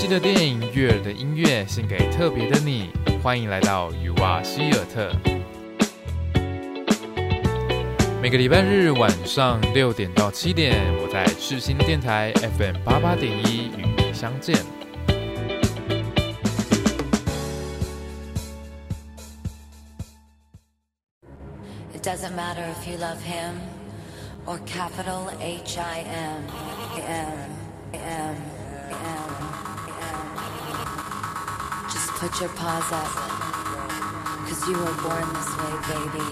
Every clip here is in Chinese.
熟悉的电影、悦耳的音乐，献给特别的你。欢迎来到雨蛙希尔特。每个礼拜日晚上六点到七点，我在赤心电台 FM 八八点一与你相见。It doesn't matter if you love him or capital H I M M M M M. put your paws up, cause you were born this way, baby.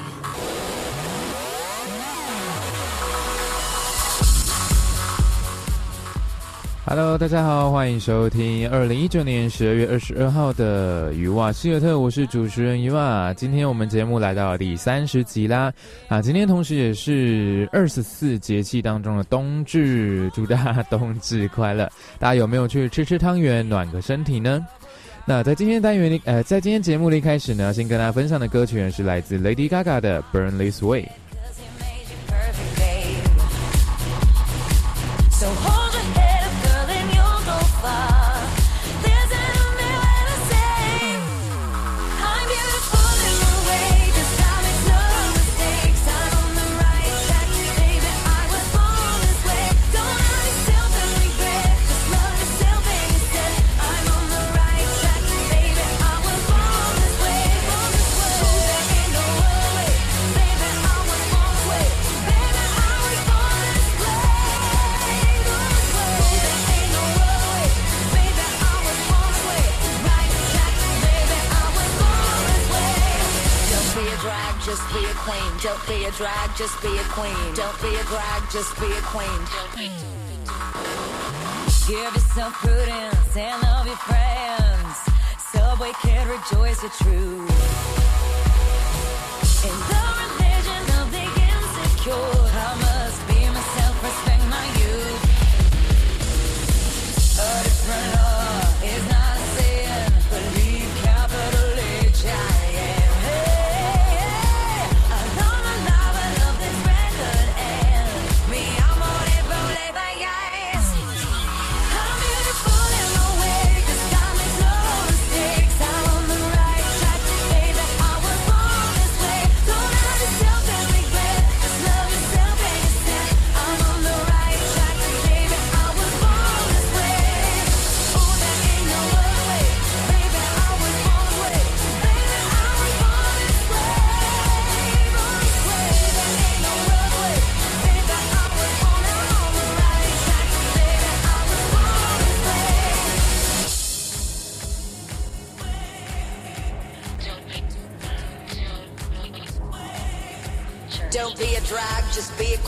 Hello，大家好，欢迎收听二零一九年十二月二十二号的雨瓦希尔特，我是主持人雨瓦。今天我们节目来到第三十集啦，啊，今天同时也是二十四节气当中的冬至，祝大家冬至快乐！大家有没有去吃吃汤圆，暖个身体呢？那在今天单元里，呃，在今天节目的一开始呢，先跟大家分享的歌曲是来自 Lady Gaga 的《Burn This Way》。Just be a queen. Don't be a drag, just be a queen. Give yourself prudence and love your friends. Subway kid, rejoice the truth. In the religion of the insecure,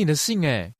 你的信哎。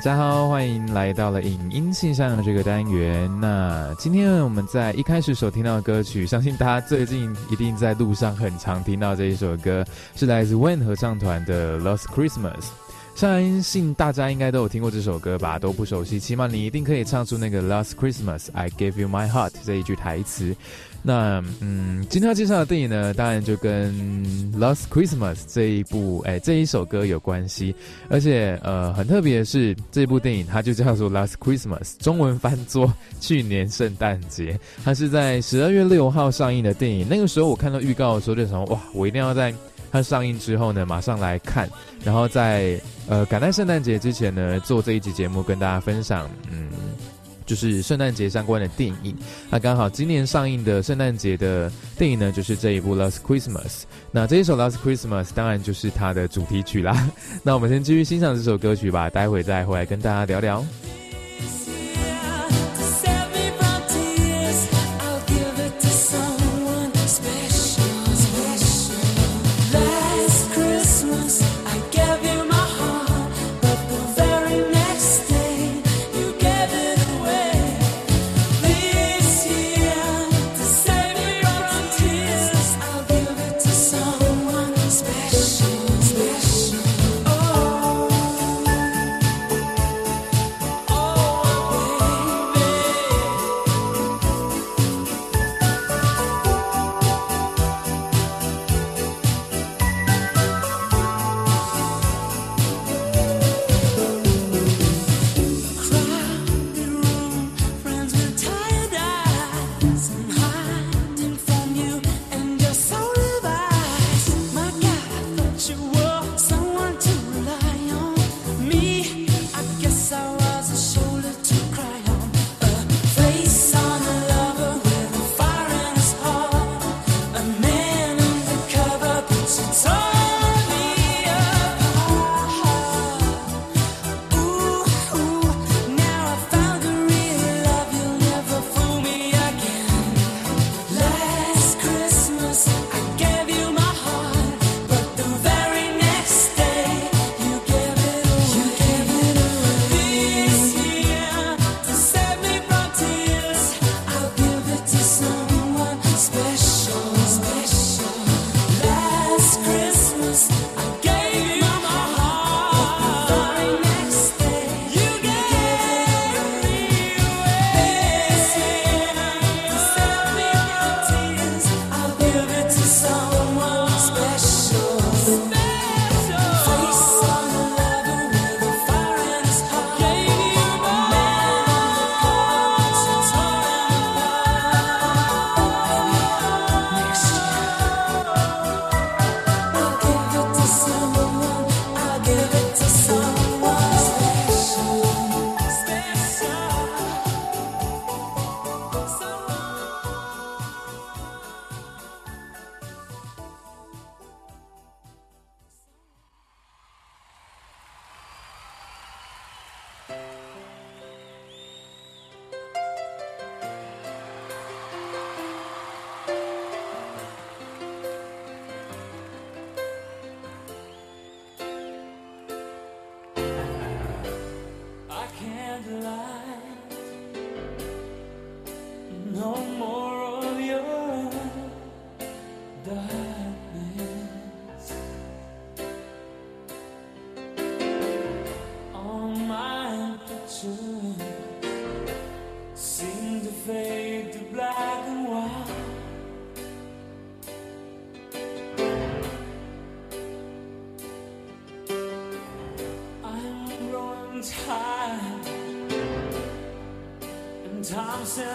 大家好，欢迎来到了影音信箱的这个单元。那今天我们在一开始所听到的歌曲，相信大家最近一定在路上很常听到这一首歌，是来自 When 合唱团的《Last Christmas》。相信大家应该都有听过这首歌吧，都不熟悉，起码你一定可以唱出那个 Last Christmas I gave you my heart 这一句台词。那嗯，今天要介绍的电影呢，当然就跟 Last Christmas 这一部哎这一首歌有关系，而且呃很特别的是，这部电影它就叫做 Last Christmas，中文翻作去年圣诞节。它是在十二月六号上映的电影，那个时候我看到预告的时候就想，哇，我一定要在。它上映之后呢，马上来看，然后在呃赶在圣诞节之前呢，做这一集节目跟大家分享，嗯，就是圣诞节相关的电影。那刚好今年上映的圣诞节的电影呢，就是这一部《Last Christmas》。那这一首《Last Christmas》当然就是它的主题曲啦。那我们先继续欣赏这首歌曲吧，待会再回来跟大家聊聊。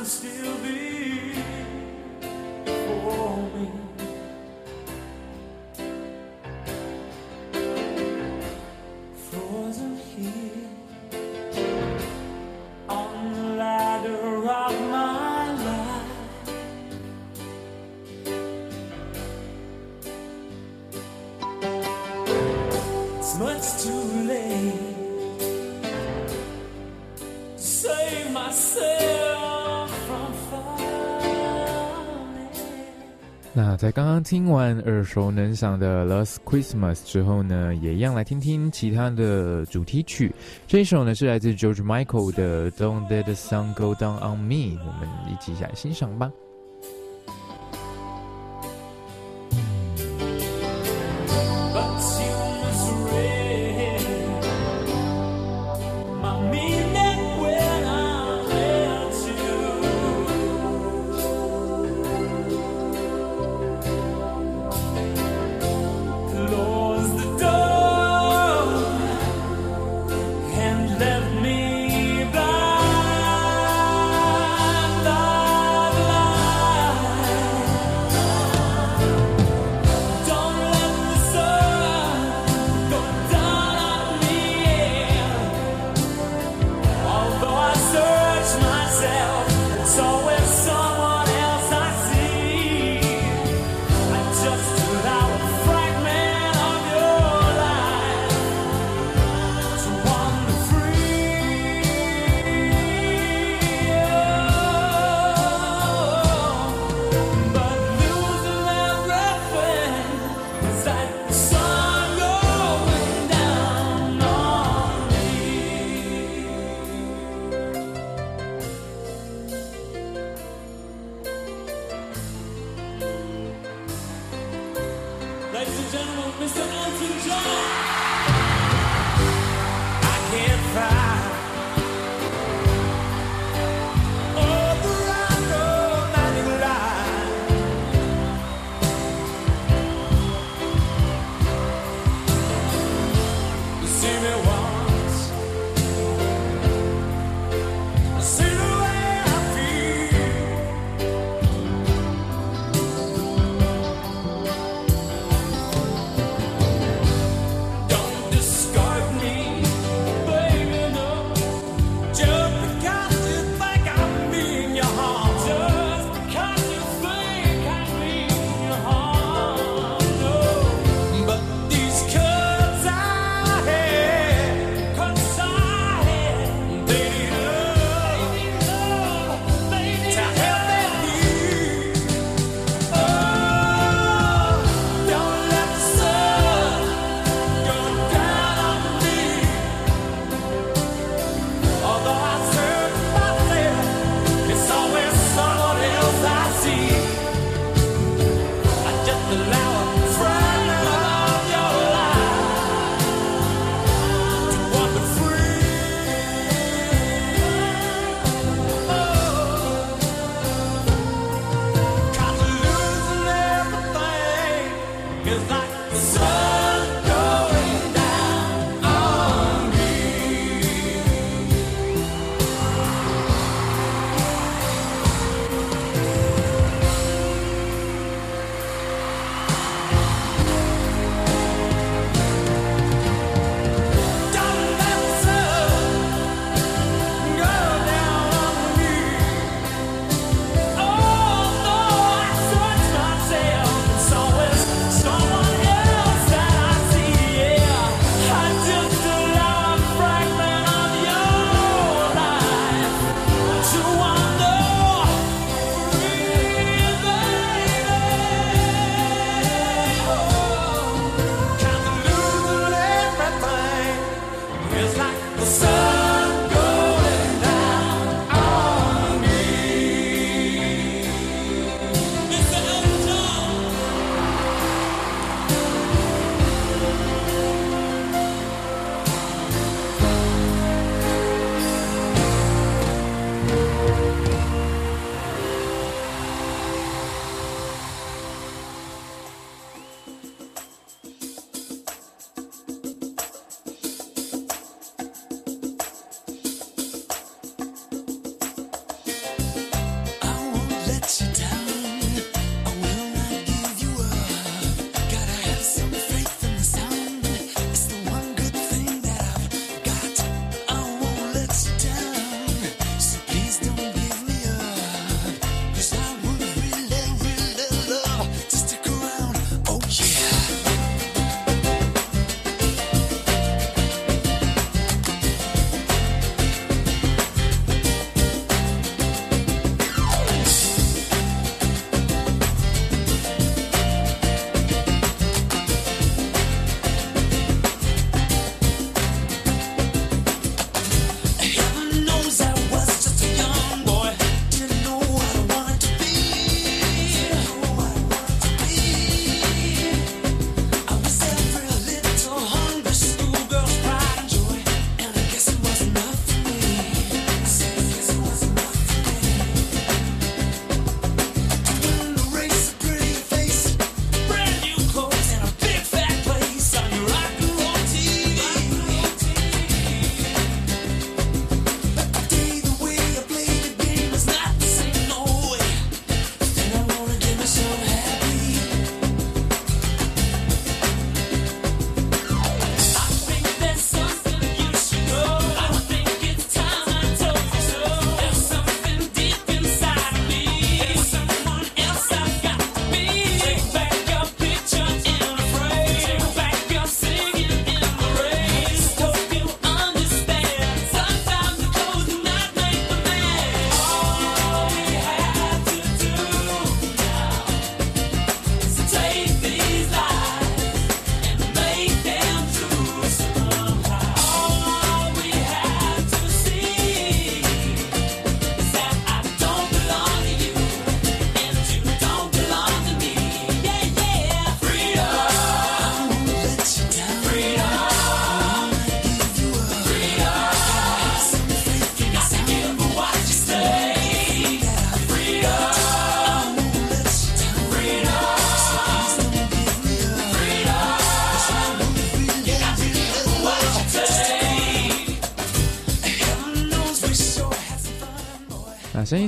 still 在刚刚听完耳熟能详的《Last Christmas》之后呢，也一样来听听其他的主题曲。这一首呢是来自 George Michael 的《Don't Let the Sun Go Down on Me》，我们一起来欣赏吧。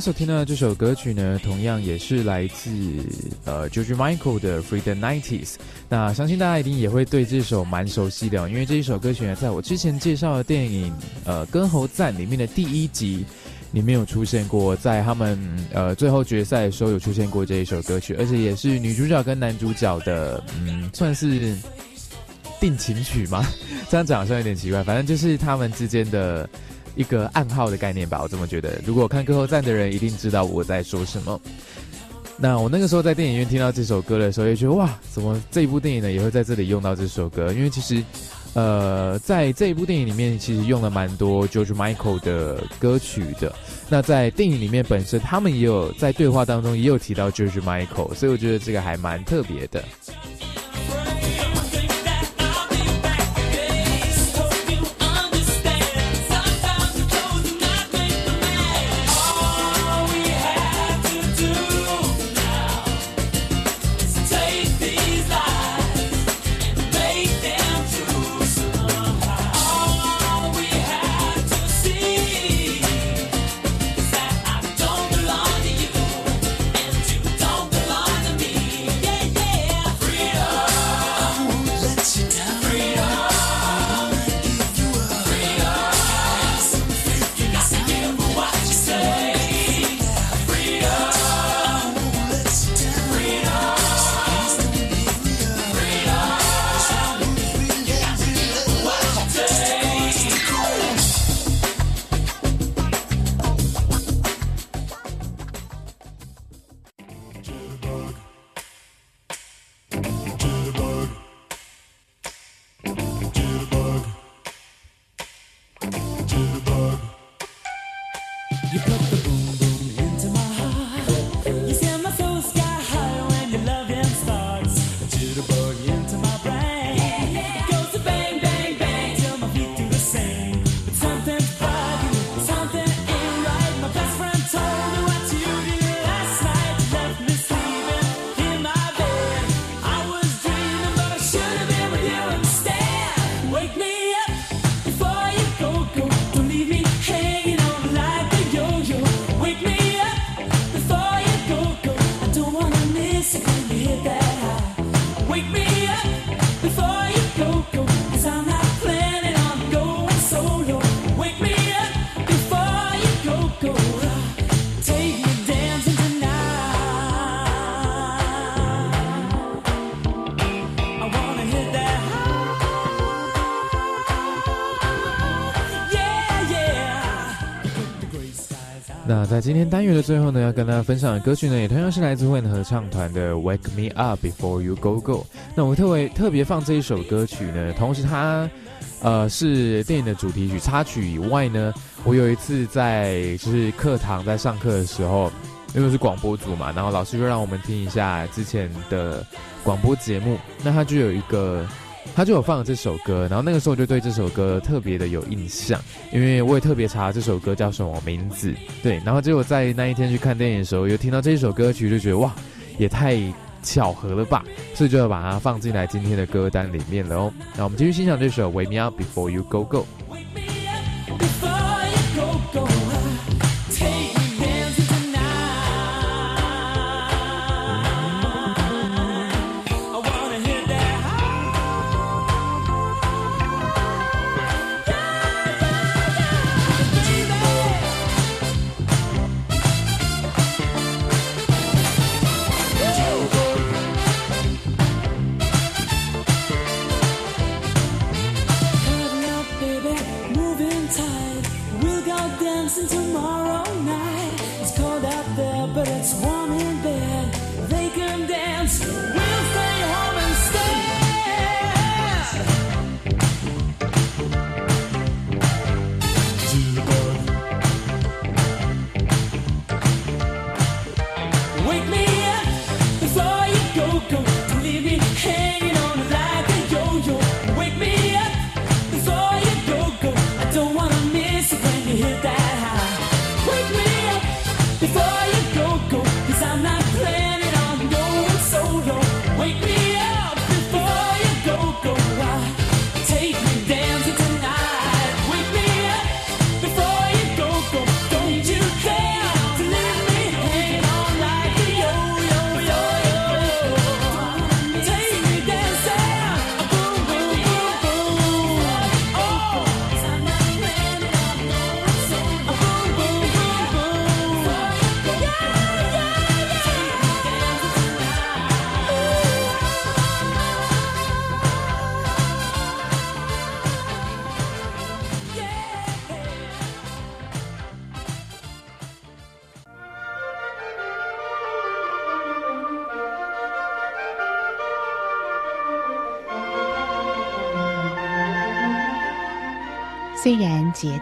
所听到这首歌曲呢，同样也是来自呃 George Michael 的《Freedom Nineties》。那相信大家一定也会对这首蛮熟悉的，因为这一首歌曲呢，在我之前介绍的电影呃《歌喉赞》里面的第一集里面有出现过，在他们呃最后决赛的时候有出现过这一首歌曲，而且也是女主角跟男主角的嗯算是 定情曲吗？这样讲好像有点奇怪，反正就是他们之间的。一个暗号的概念吧，我这么觉得。如果看歌后站的人一定知道我在说什么。那我那个时候在电影院听到这首歌的时候，也觉得哇，怎么这一部电影呢也会在这里用到这首歌？因为其实，呃，在这一部电影里面，其实用了蛮多 George Michael 的歌曲的。那在电影里面本身，他们也有在对话当中也有提到 George Michael，所以我觉得这个还蛮特别的。在今天单元的最后呢，要跟大家分享的歌曲呢，也同样是来自混合唱团的《Wake Me Up Before You Go Go》。那我特别特别放这一首歌曲呢，同时它，呃，是电影的主题曲插曲以外呢，我有一次在就是课堂在上课的时候，因为是广播组嘛，然后老师就让我们听一下之前的广播节目，那他就有一个。他就有放了这首歌，然后那个时候就对这首歌特别的有印象，因为我也特别查这首歌叫什么名字。对，然后结果在那一天去看电影的时候，又听到这一首歌曲，就觉得哇，也太巧合了吧，所以就要把它放进来今天的歌单里面了哦。那我们继续欣赏这首《Wake Me Up》。Before you go, go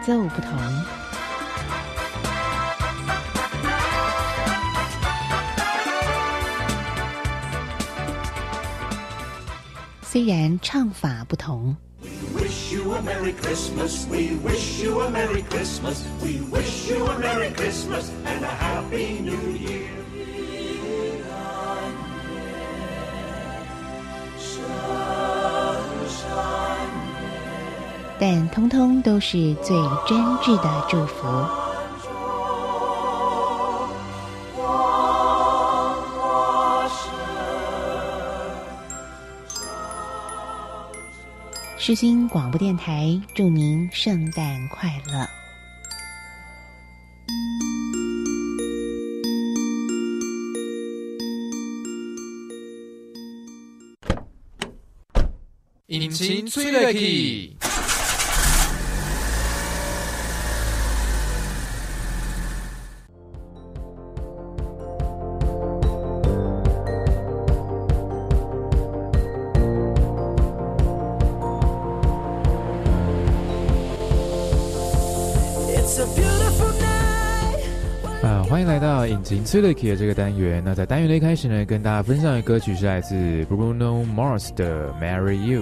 奏不同，虽然唱法不同，wish you a Merry Christmas. We wish you a Merry Christmas. We wish you a Merry Christmas and a Happy New Year. 但通通都是最真挚的祝福。世新广播电台祝您圣诞快乐！引擎催泪器。欢迎来到引擎催泪器的这个单元。那在单元的一开始呢，跟大家分享的歌曲是来自 Bruno Mars 的《Marry You》。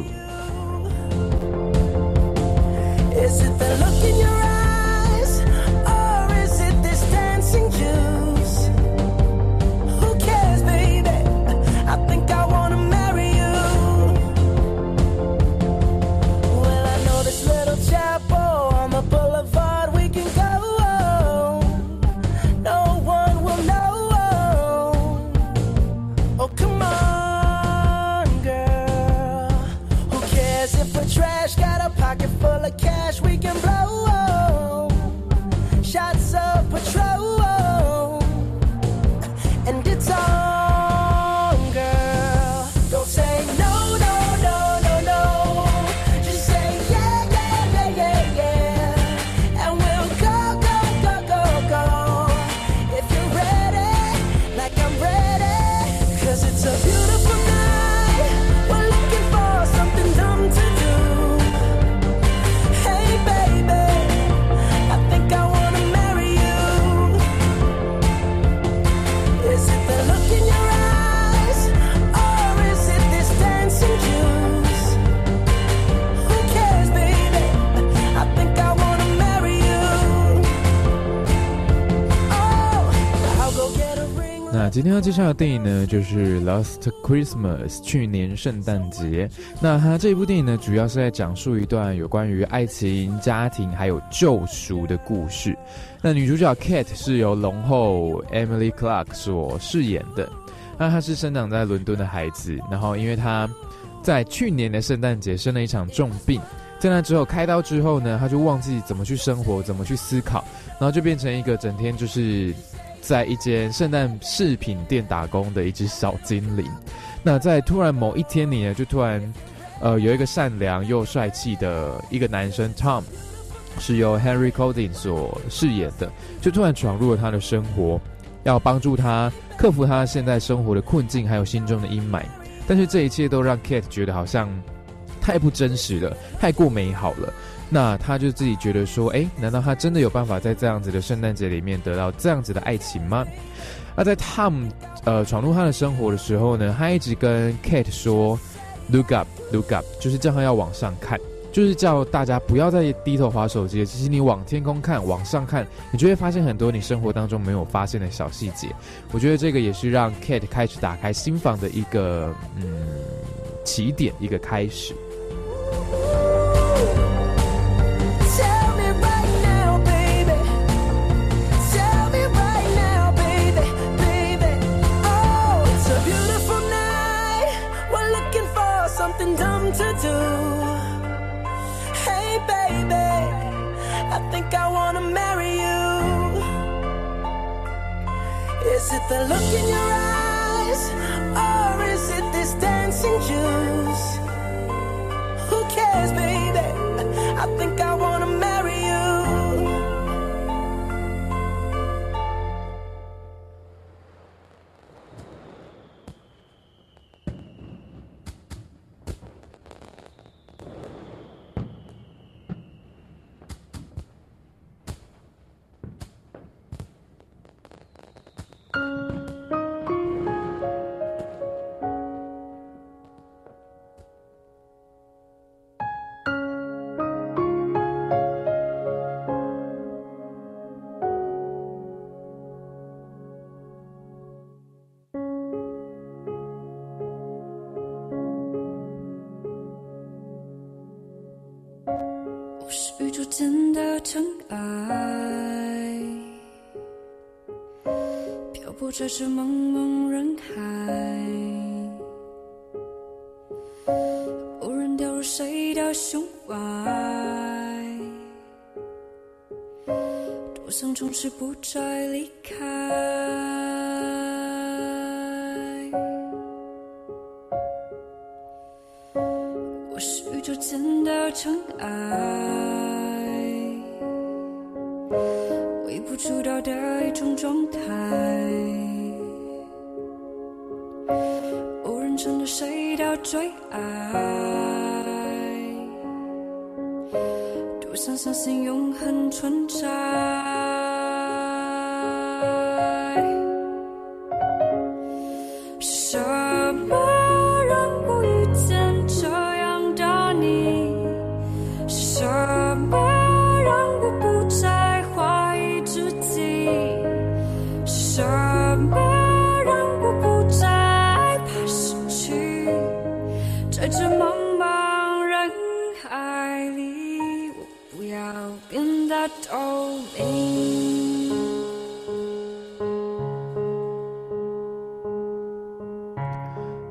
绍的电影呢，就是《Last Christmas》去年圣诞节。那它这部电影呢，主要是在讲述一段有关于爱情、家庭还有救赎的故事。那女主角 Kate 是由龙后 Emily Clark 所饰演的。那她是生长在伦敦的孩子，然后因为她在去年的圣诞节生了一场重病，在那之后开刀之后呢，她就忘记怎么去生活，怎么去思考，然后就变成一个整天就是在一间圣诞饰品店打工的一只小精灵。那在突然某一天里呢，就突然呃有一个善良又帅气的一个男生 Tom，是由 Henry Coding 所饰演的，就突然闯入了他的生活，要帮助他克服他现在生活的困境，还有心中的阴霾。但是这一切都让 Kate 觉得好像太不真实了，太过美好了。那他就自己觉得说，诶，难道他真的有办法在这样子的圣诞节里面得到这样子的爱情吗？那在 Tom 呃闯入他的生活的时候呢，他一直跟 Kate 说，Look up，Look up，就是叫他要往上看，就是叫大家不要再低头划手机。其实你往天空看，往上看，你就会发现很多你生活当中没有发现的小细节。我觉得这个也是让 Kate 开始打开心房的一个嗯起点，一个开始。The look in your 的尘埃，漂泊在这茫茫人海，无人掉入谁的胸怀，多想从此不再离开。想相信永恒存在。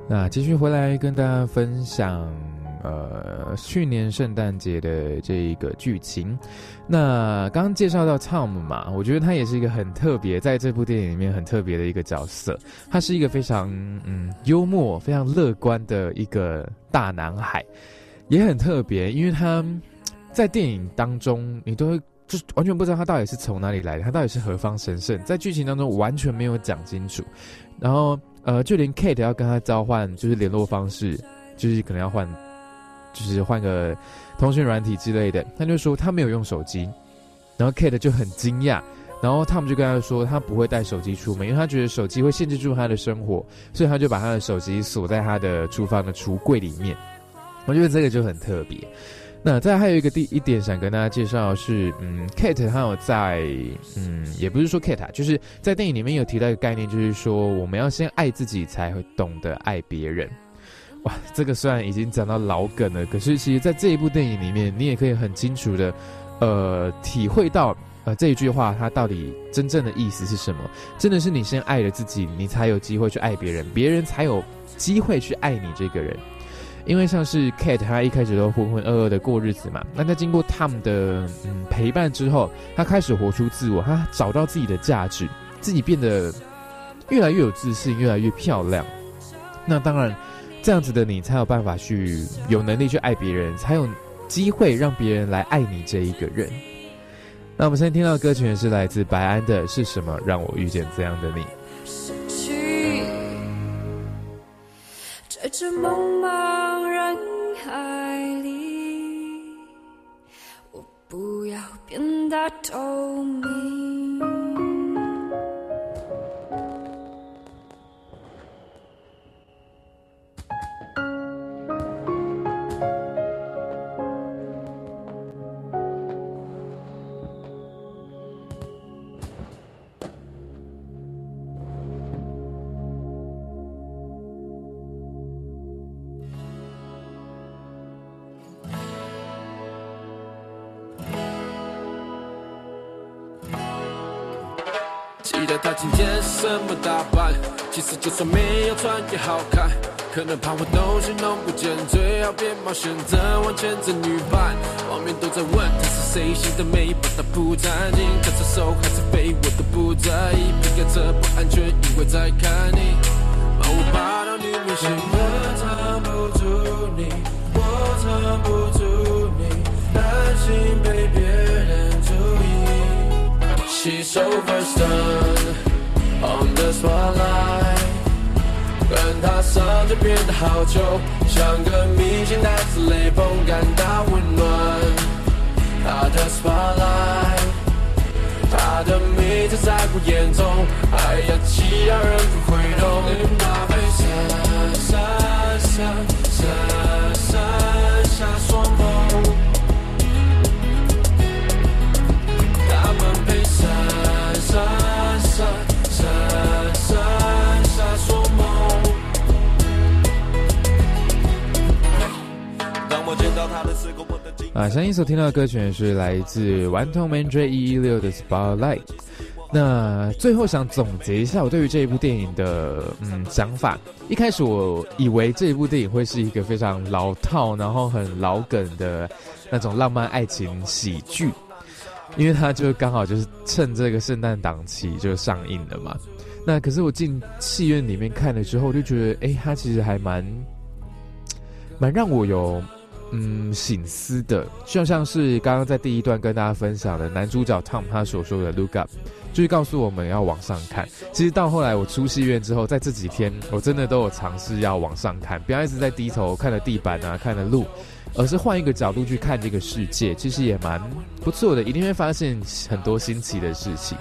那继续回来跟大家分享，呃，去年圣诞节的这一个剧情。那刚介绍到 Tom 嘛，我觉得他也是一个很特别，在这部电影里面很特别的一个角色。他是一个非常嗯幽默、非常乐观的一个大男孩，也很特别，因为他在电影当中你都会。就完全不知道他到底是从哪里来的，他到底是何方神圣，在剧情当中完全没有讲清楚。然后呃，就连 Kate 要跟他交换就是联络方式，就是可能要换，就是换个通讯软体之类的，他就说他没有用手机。然后 Kate 就很惊讶，然后他们就跟他说他不会带手机出门，因为他觉得手机会限制住他的生活，所以他就把他的手机锁在他的厨房的橱柜里面。我觉得这个就很特别。那再还有一个第一点想跟大家介绍是，嗯，Kate 他有在，嗯，也不是说 Kate，啊就是在电影里面有提到一个概念，就是说我们要先爱自己，才会懂得爱别人。哇，这个虽然已经讲到老梗了，可是其实在这一部电影里面，你也可以很清楚的，呃，体会到，呃，这一句话它到底真正的意思是什么？真的是你先爱了自己，你才有机会去爱别人，别人才有机会去爱你这个人。因为像是 Kate，他一开始都浑浑噩噩的过日子嘛，那在经过 Tom 的嗯陪伴之后，他开始活出自我，他找到自己的价值，自己变得越来越有自信，越来越漂亮。那当然，这样子的你才有办法去有能力去爱别人，才有机会让别人来爱你这一个人。那我们现在听到的歌曲也是来自白安的《是什么让我遇见这样的你》。海里，我不要变得透明。什么打扮，其实就算没有穿也好看。可能怕我东西弄不见，最好别冒险，怎往前这女伴，网民都在问她是谁洗的美，把她铺干净，她是手还是飞，我都不在意，别开车不安全，因为在看你。把我霸道女明星，我藏不住你，我藏不住你，担心被别人注意。She's so first done on the spotlight，跟她上就变得好久，像个明星带着雷锋感到温暖。他的 spotlight，她的美在在我眼中，爱呀气让人不会动。那被闪闪闪闪闪闪双眸。啊，啊，相信所听到的歌曲呢是来自顽童 Man J 一一六的 Spotlight。那最后想总结一下我对于这一部电影的嗯想法。一开始我以为这一部电影会是一个非常老套，然后很老梗的那种浪漫爱情喜剧，因为它就刚好就是趁这个圣诞档期就上映了嘛。那可是我进戏院里面看了之后，我就觉得，哎，它其实还蛮蛮让我有嗯醒思的，就像是刚刚在第一段跟大家分享的男主角 Tom 他所说的 “look up”。就是告诉我们要往上看。其实到后来我出戏院之后，在这几天我真的都有尝试要往上看，不要一直在低头看着地板啊，看着路，而是换一个角度去看这个世界，其实也蛮不错的，一定会发现很多新奇的事情。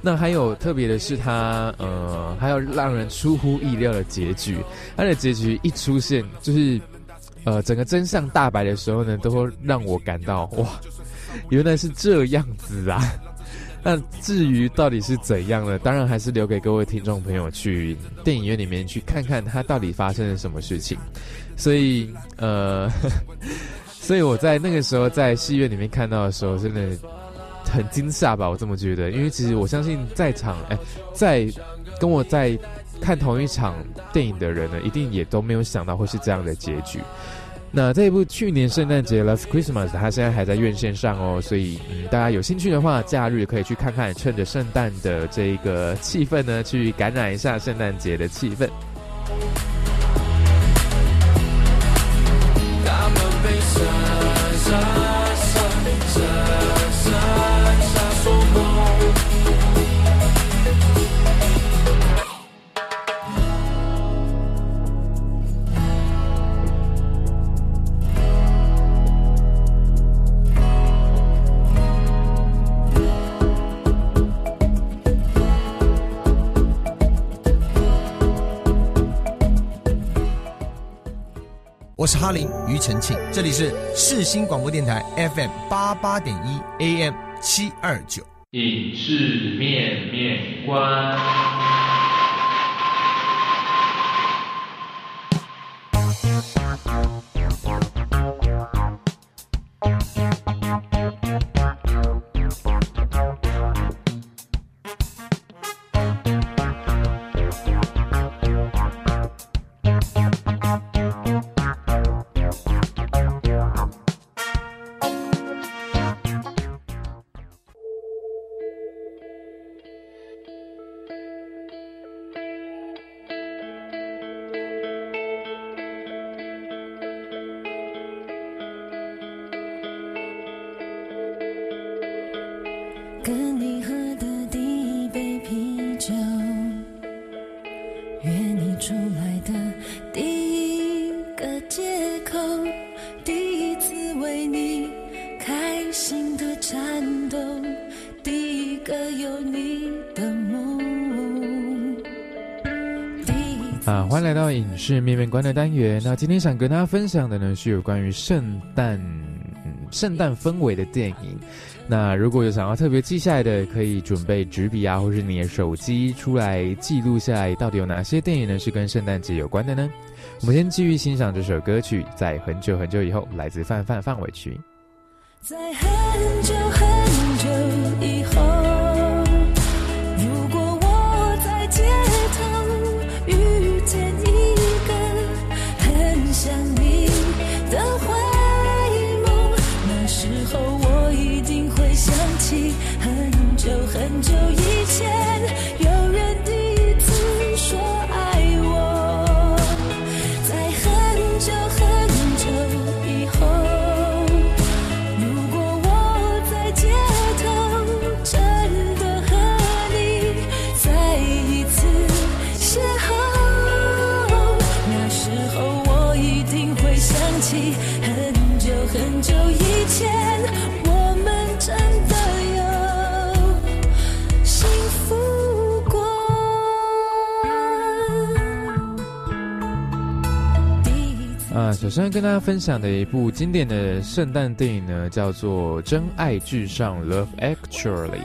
那还有特别的是，他呃，还有让人出乎意料的结局。他的结局一出现，就是呃，整个真相大白的时候呢，都会让我感到哇，原来是这样子啊！那至于到底是怎样呢？当然还是留给各位听众朋友去电影院里面去看看，它到底发生了什么事情。所以，呃，所以我在那个时候在戏院里面看到的时候，真的很惊吓吧？我这么觉得，因为其实我相信在场哎，在跟我在看同一场电影的人呢，一定也都没有想到会是这样的结局。那这一部去年圣诞节《Last Christmas》，它现在还在院线上哦，所以嗯，大家有兴趣的话，假日可以去看看，趁着圣诞的这个气氛呢，去感染一下圣诞节的气氛。是哈林庾澄庆，这里是世新广播电台 FM 八八点一 AM 七二九。影视面面观。是面面观的单元。那今天想跟大家分享的呢，是有关于圣诞、圣诞氛围的电影。那如果有想要特别记下来的，可以准备纸笔啊，或是你的手机出来记录下来，到底有哪些电影呢是跟圣诞节有关的呢？我们先继续欣赏这首歌曲，在很久很久以后，来自范范范玮琪。在很久很久以后，就一首先跟大家分享的一部经典的圣诞电影呢，叫做《真爱至上》（Love Actually）。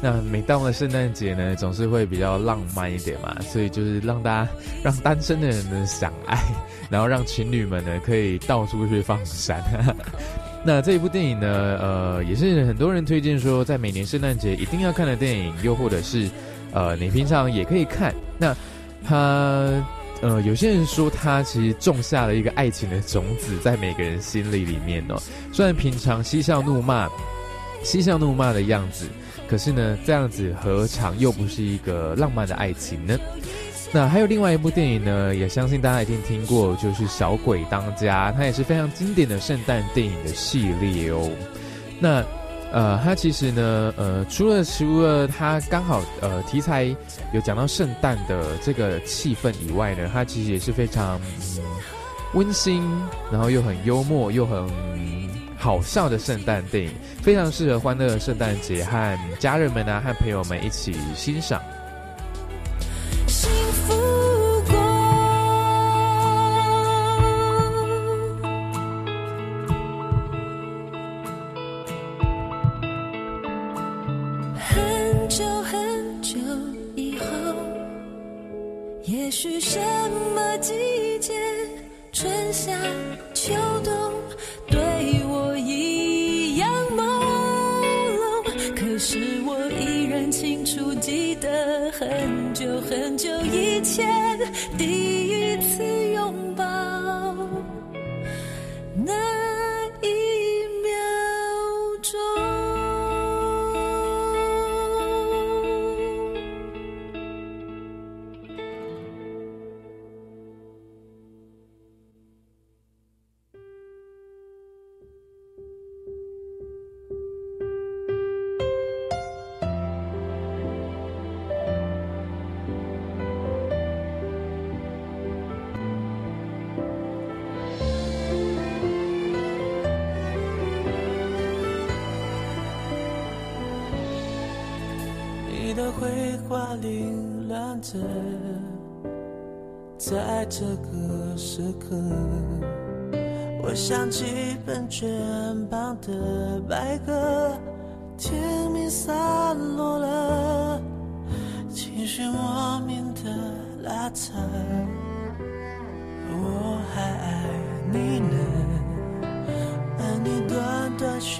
那每到了圣诞节呢，总是会比较浪漫一点嘛，所以就是让大家让单身的人呢想爱，然后让情侣们呢可以到处去放闪。那这一部电影呢，呃，也是很多人推荐说，在每年圣诞节一定要看的电影，又或者是，呃，你平常也可以看。那它，呃有些人说他其实种下了一个爱情的种子在每个人心里里面哦。虽然平常嬉笑怒骂，嬉笑怒骂的样子，可是呢，这样子何尝又不是一个浪漫的爱情呢？那还有另外一部电影呢，也相信大家一定听过，就是《小鬼当家》，它也是非常经典的圣诞电影的系列哦。那呃，它其实呢，呃，除了除了它刚好呃题材有讲到圣诞的这个气氛以外呢，它其实也是非常嗯温馨，然后又很幽默又很好笑的圣诞电影，非常适合欢乐的圣诞节和家人们呢和朋友们一起欣赏。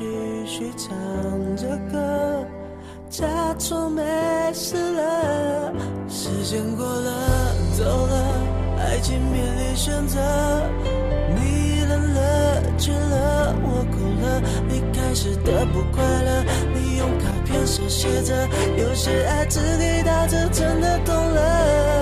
继续唱着歌，假装没事了。时间过了，走了，爱情面临选择。你冷了，倦了，我哭了。你开始的不快乐，你用卡片手写着，有些爱只给到这，真的懂了。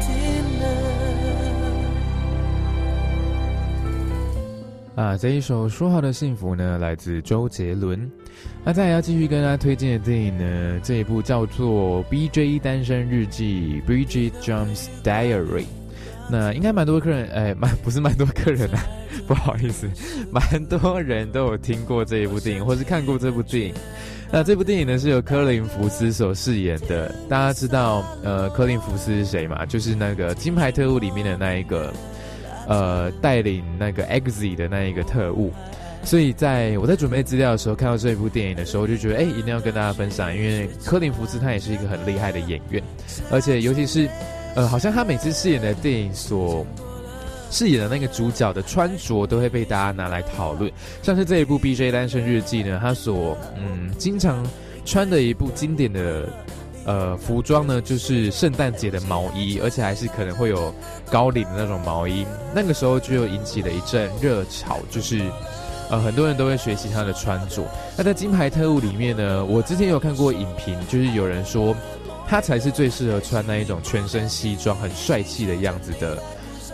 啊，这一首《说好的幸福》呢，来自周杰伦。那再来要继续跟大家推荐的电影呢，这一部叫做《B.J. 单身日记》（Bridget Jones' Diary）。那应该蛮多客人，哎，蛮不是蛮多客人啊，不好意思，蛮多人都有听过这一部电影，或是看过这部电影。那这部电影呢，是由科林·福斯所饰演的。大家知道，呃，科林·福斯是谁吗？就是那个《金牌特务》里面的那一个。呃，带领那个 Exe 的那一个特务，所以在我在准备资料的时候，看到这一部电影的时候，我就觉得哎，一定要跟大家分享，因为科林福斯他也是一个很厉害的演员，而且尤其是呃，好像他每次饰演的电影所饰演的那个主角的穿着，都会被大家拿来讨论。像是这一部《B.J. 单身日记》呢，他所嗯经常穿的一部经典的。呃，服装呢，就是圣诞节的毛衣，而且还是可能会有高领的那种毛衣。那个时候就引起了一阵热潮，就是呃，很多人都会学习他的穿着。那在《金牌特务》里面呢，我之前有看过影评，就是有人说他才是最适合穿那一种全身西装、很帅气的样子的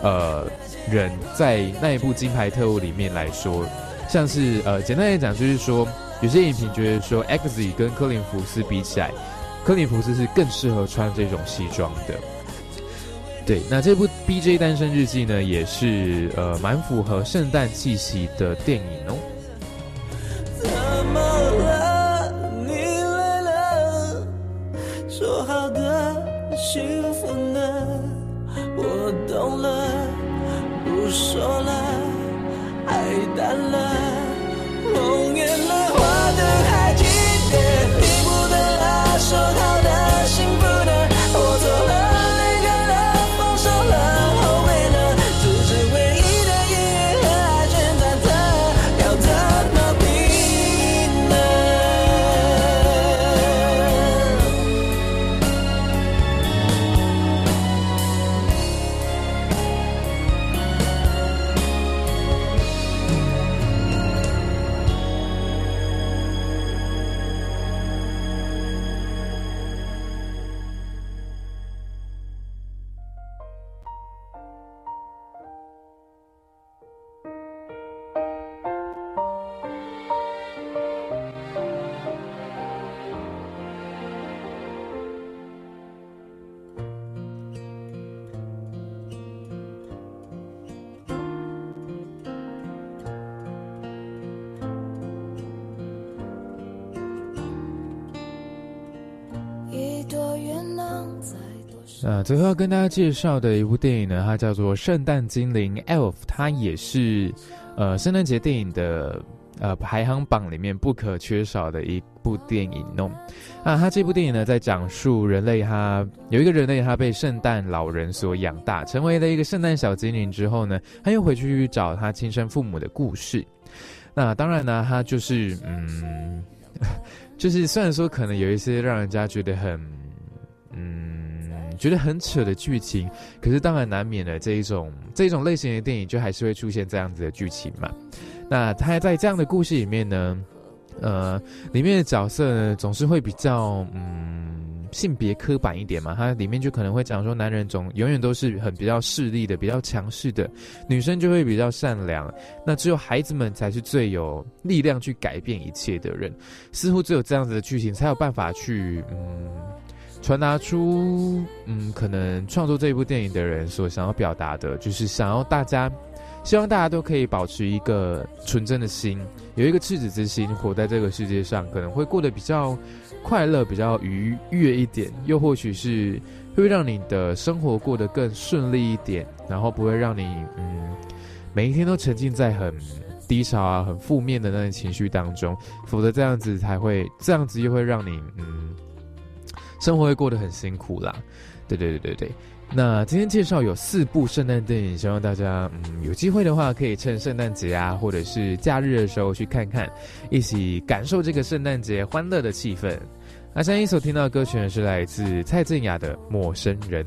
呃人。在那一部《金牌特务》里面来说，像是呃，简单来讲，就是说有些影评觉得说，X 跟科林福斯比起来。科林福斯是更适合穿这种西装的。对，那这部《B.J. 单身日记》呢，也是呃蛮符合圣诞气息的电影哦。那最后要跟大家介绍的一部电影呢，它叫做《圣诞精灵 Elf》，它也是呃圣诞节电影的呃排行榜里面不可缺少的一部电影哦。啊，它这部电影呢，在讲述人类它有一个人类他被圣诞老人所养大，成为了一个圣诞小精灵之后呢，他又回去找他亲生父母的故事。那当然呢，他就是嗯，就是虽然说可能有一些让人家觉得很嗯，觉得很扯的剧情，可是当然难免的这一种这一种类型的电影，就还是会出现这样子的剧情嘛。那他在这样的故事里面呢，呃，里面的角色呢总是会比较嗯性别刻板一点嘛，它里面就可能会讲说男人总永远都是很比较势利的、比较强势的，女生就会比较善良，那只有孩子们才是最有力量去改变一切的人，似乎只有这样子的剧情才有办法去嗯。传达出，嗯，可能创作这一部电影的人所想要表达的，就是想要大家，希望大家都可以保持一个纯真的心，有一个赤子之心，活在这个世界上，可能会过得比较快乐、比较愉悦一点，又或许是会让你的生活过得更顺利一点，然后不会让你，嗯，每一天都沉浸在很低潮啊、很负面的那种情绪当中，否则这样子才会，这样子又会让你，嗯。生活会过得很辛苦啦，对对对对对。那今天介绍有四部圣诞电影，希望大家嗯有机会的话，可以趁圣诞节啊，或者是假日的时候去看看，一起感受这个圣诞节欢乐的气氛。那现在所听到的歌曲呢，是来自蔡健雅的《陌生人》。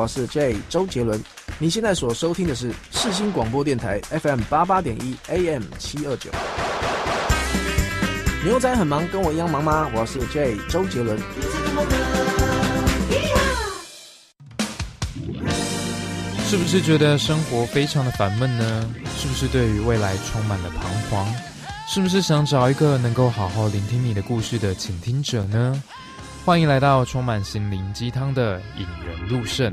我是 J 周杰伦。你现在所收听的是世新广播电台 FM 八八点一 AM 七二九。牛仔很忙，跟我一样忙吗？我是 J 周杰伦。是不是觉得生活非常的烦闷呢？是不是对于未来充满了彷徨？是不是想找一个能够好好聆听你的故事的倾听者呢？欢迎来到充满心灵鸡汤的引人入胜。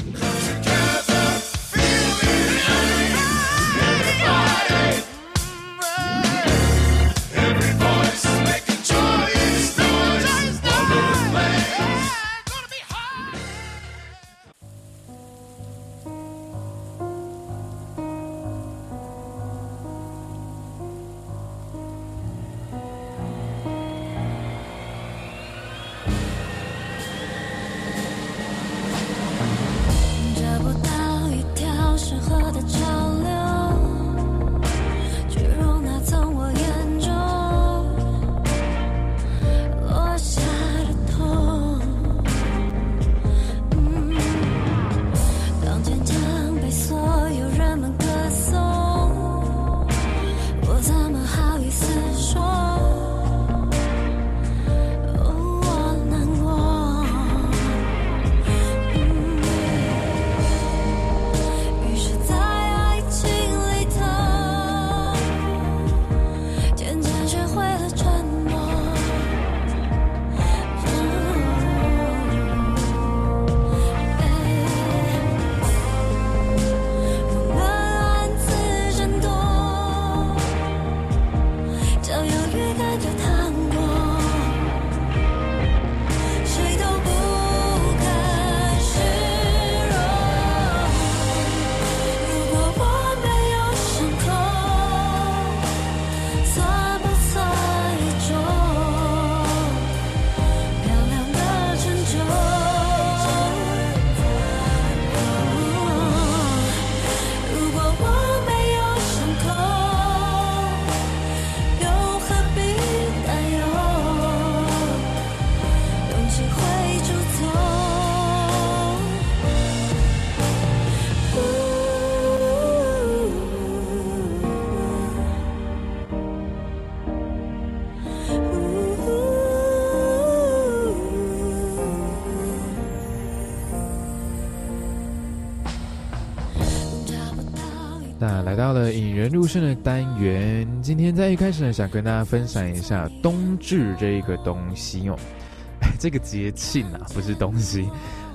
了引人入胜的单元，今天在一开始呢，想跟大家分享一下冬至这一个东西哦，这个节庆啊，不是东西。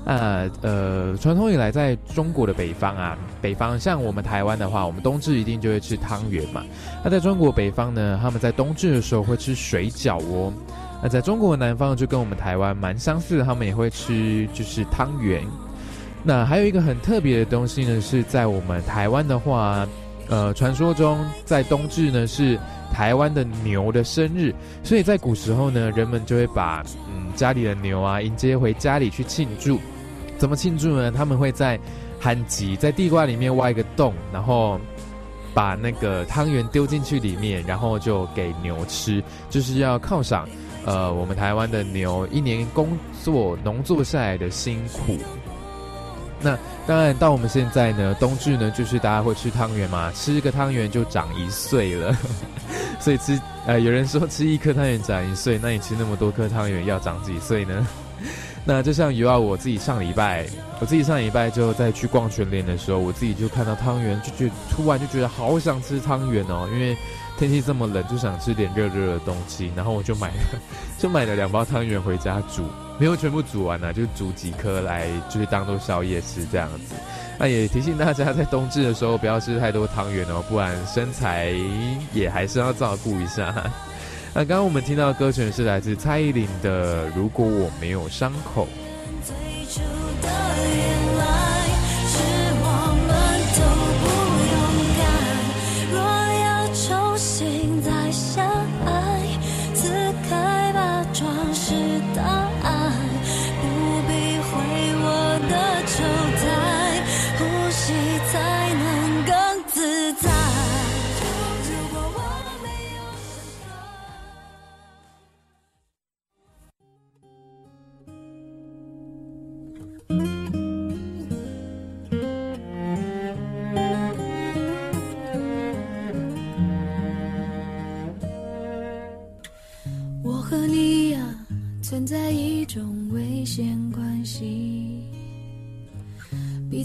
啊，呃，传统以来，在中国的北方啊，北方像我们台湾的话，我们冬至一定就会吃汤圆嘛。那在中国北方呢，他们在冬至的时候会吃水饺哦。那在中国南方就跟我们台湾蛮相似的，他们也会吃就是汤圆。那还有一个很特别的东西呢，是在我们台湾的话，呃，传说中在冬至呢是台湾的牛的生日，所以在古时候呢，人们就会把嗯家里的牛啊迎接回家里去庆祝。怎么庆祝呢？他们会在旱集在地瓜里面挖一个洞，然后把那个汤圆丢进去里面，然后就给牛吃，就是要犒赏呃我们台湾的牛一年工作农作下来的辛苦。那当然，到我们现在呢，冬至呢，就是大家会吃汤圆嘛，吃一个汤圆就长一岁了。所以吃呃，有人说吃一颗汤圆长一岁，那你吃那么多颗汤圆要长几岁呢？那就像有啊，我自己上礼拜，我自己上礼拜就在去逛全联的时候，我自己就看到汤圆，就觉突然就觉得好想吃汤圆哦，因为天气这么冷，就想吃点热热的东西，然后我就买了，就买了两包汤圆回家煮，没有全部煮完呢、就煮几颗来，就是当做宵夜吃这样子。那也提醒大家，在冬至的时候不要吃太多汤圆哦，不然身材也还是要照顾一下。那刚刚我们听到的歌曲是来自蔡依林的《如果我没有伤口》。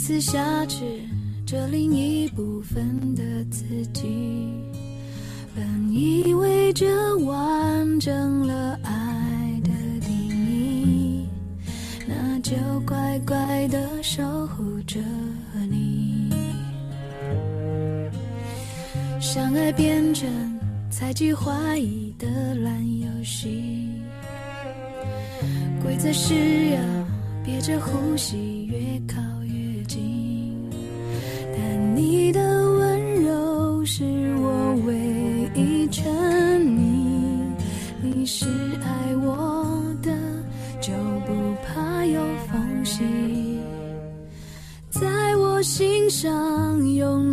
彼此挟持着另一部分的自己。本以为这完整了爱的定义，那就乖乖的守护着你。相爱变成猜忌怀疑的烂游戏，规则是要憋着呼吸，越靠。你的温柔是我唯一沉溺，你是爱我的，就不怕有缝隙，在我心上用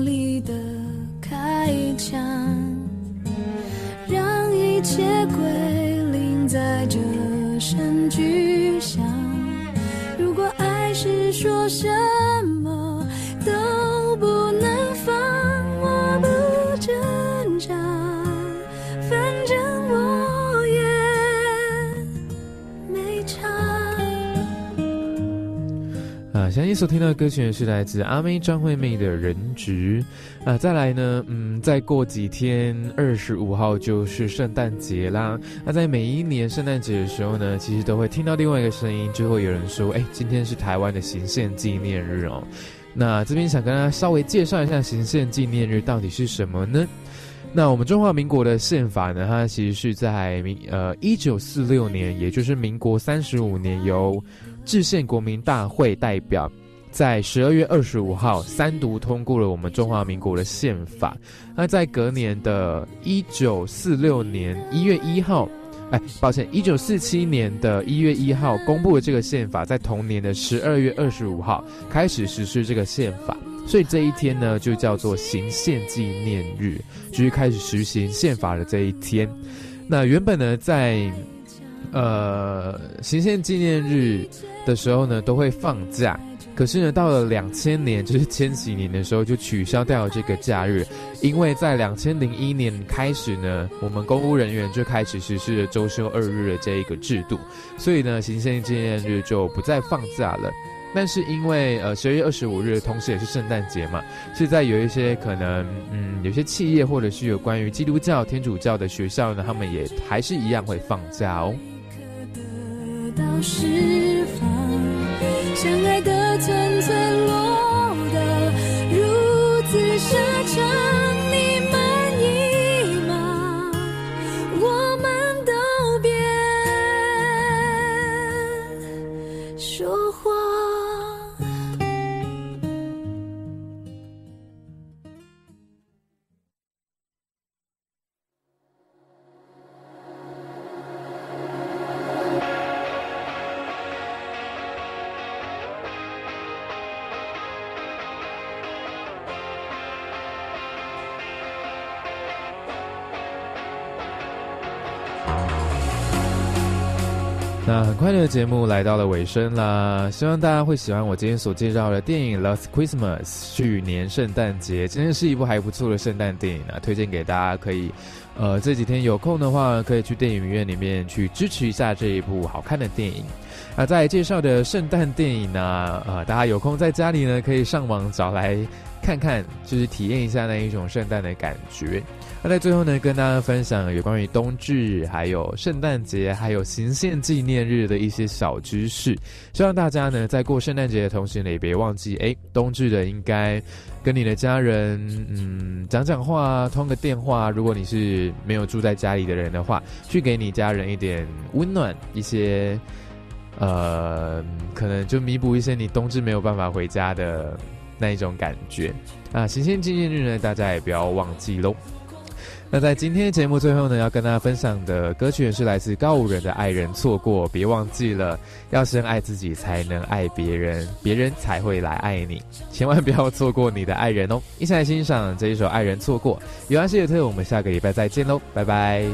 所听到的歌曲呢是来自阿妹张惠妹的《人质》啊。再来呢，嗯，再过几天，二十五号就是圣诞节啦。那在每一年圣诞节的时候呢，其实都会听到另外一个声音，就会有人说：“哎，今天是台湾的行宪纪念日哦。”那这边想跟大家稍微介绍一下行宪纪念日到底是什么呢？那我们中华民国的宪法呢，它其实是在民呃一九四六年，也就是民国三十五年，由制宪国民大会代表在十二月二十五号三读通过了我们中华民国的宪法。那在隔年的一九四六年一月一号，哎，抱歉，一九四七年的一月一号公布了这个宪法，在同年的十二月二十五号开始实施这个宪法。所以这一天呢，就叫做行宪纪念日，就是开始实行宪法的这一天。那原本呢，在呃行宪纪念日的时候呢，都会放假。可是呢，到了两千年，就是千禧年的时候，就取消掉了这个假日，因为在两千零一年开始呢，我们公务人员就开始实施了周休二日的这一个制度，所以呢，行宪纪念日就不再放假了。但是因为呃十二月二十五日同时也是圣诞节嘛，所以在有一些可能嗯有些企业或者是有关于基督教、天主教的学校呢，他们也还是一样会放假哦。得到释放，相爱的寸寸落得如此深节目来到了尾声啦，希望大家会喜欢我今天所介绍的电影《Last Christmas》去年圣诞节，真的是一部还不错的圣诞电影啊，推荐给大家可以，呃，这几天有空的话可以去电影院里面去支持一下这一部好看的电影。那，在介绍的圣诞电影呢，呃，大家有空在家里呢可以上网找来看看，就是体验一下那一种圣诞的感觉。那在最后呢，跟大家分享有关于冬至、还有圣诞节、还有行宪纪念日的一些小知识。希望大家呢，在过圣诞节的同时呢，也别忘记，哎，冬至的应该跟你的家人，嗯，讲讲话，通个电话。如果你是没有住在家里的人的话，去给你家人一点温暖，一些，呃，可能就弥补一些你冬至没有办法回家的那一种感觉。啊，行星纪念日呢，大家也不要忘记喽。那在今天的节目最后呢，要跟大家分享的歌曲是来自高吾人的《爱人错过》，别忘记了要先爱自己，才能爱别人，别人才会来爱你。千万不要错过你的爱人哦！一起来欣赏这一首《爱人错过》。有安谢特，我们下个礼拜再见喽，拜拜。